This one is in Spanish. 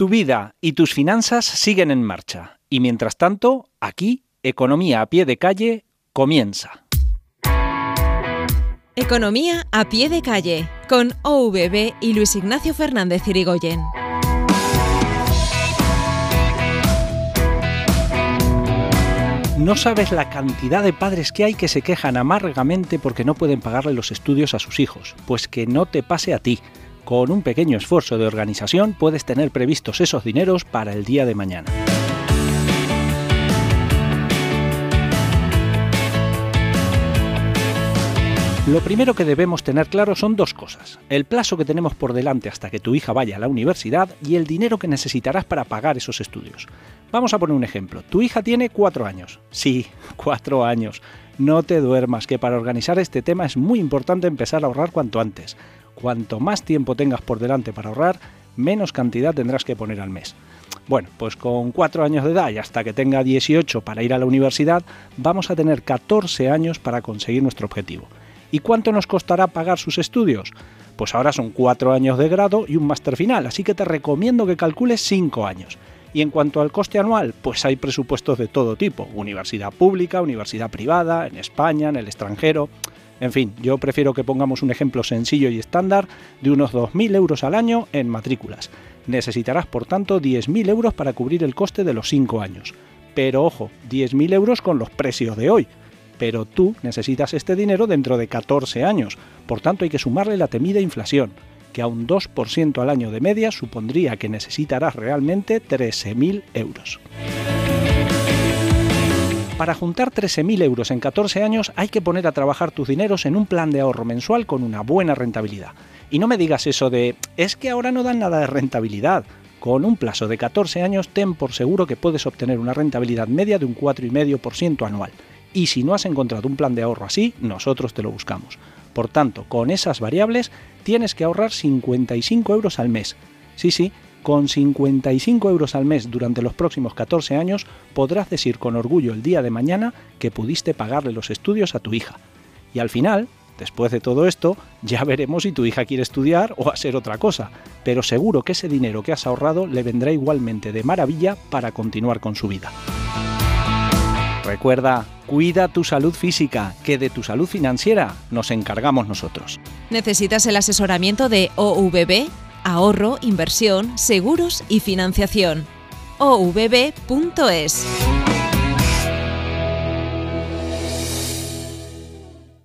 Tu vida y tus finanzas siguen en marcha. Y mientras tanto, aquí, Economía a pie de calle comienza. Economía a pie de calle con OVB y Luis Ignacio Fernández Irigoyen. No sabes la cantidad de padres que hay que se quejan amargamente porque no pueden pagarle los estudios a sus hijos. Pues que no te pase a ti. Con un pequeño esfuerzo de organización puedes tener previstos esos dineros para el día de mañana. Lo primero que debemos tener claro son dos cosas. El plazo que tenemos por delante hasta que tu hija vaya a la universidad y el dinero que necesitarás para pagar esos estudios. Vamos a poner un ejemplo. Tu hija tiene cuatro años. Sí, cuatro años. No te duermas, que para organizar este tema es muy importante empezar a ahorrar cuanto antes. Cuanto más tiempo tengas por delante para ahorrar, menos cantidad tendrás que poner al mes. Bueno, pues con cuatro años de edad y hasta que tenga 18 para ir a la universidad, vamos a tener 14 años para conseguir nuestro objetivo. ¿Y cuánto nos costará pagar sus estudios? Pues ahora son cuatro años de grado y un máster final, así que te recomiendo que calcules cinco años. Y en cuanto al coste anual, pues hay presupuestos de todo tipo, universidad pública, universidad privada, en España, en el extranjero. En fin, yo prefiero que pongamos un ejemplo sencillo y estándar de unos 2.000 euros al año en matrículas. Necesitarás, por tanto, 10.000 euros para cubrir el coste de los 5 años. Pero ojo, 10.000 euros con los precios de hoy, pero tú necesitas este dinero dentro de 14 años. Por tanto, hay que sumarle la temida inflación, que a un 2% al año de media supondría que necesitarás realmente 13.000 euros. Para juntar 13.000 euros en 14 años hay que poner a trabajar tus dineros en un plan de ahorro mensual con una buena rentabilidad. Y no me digas eso de, es que ahora no dan nada de rentabilidad. Con un plazo de 14 años ten por seguro que puedes obtener una rentabilidad media de un 4,5% anual y si no has encontrado un plan de ahorro así, nosotros te lo buscamos. Por tanto, con esas variables tienes que ahorrar 55 euros al mes. Sí, sí, con 55 euros al mes durante los próximos 14 años podrás decir con orgullo el día de mañana que pudiste pagarle los estudios a tu hija. Y al final, después de todo esto, ya veremos si tu hija quiere estudiar o hacer otra cosa, pero seguro que ese dinero que has ahorrado le vendrá igualmente de maravilla para continuar con su vida. Recuerda, cuida tu salud física, que de tu salud financiera nos encargamos nosotros. ¿Necesitas el asesoramiento de OVB? Ahorro, inversión, seguros y financiación. ovb.es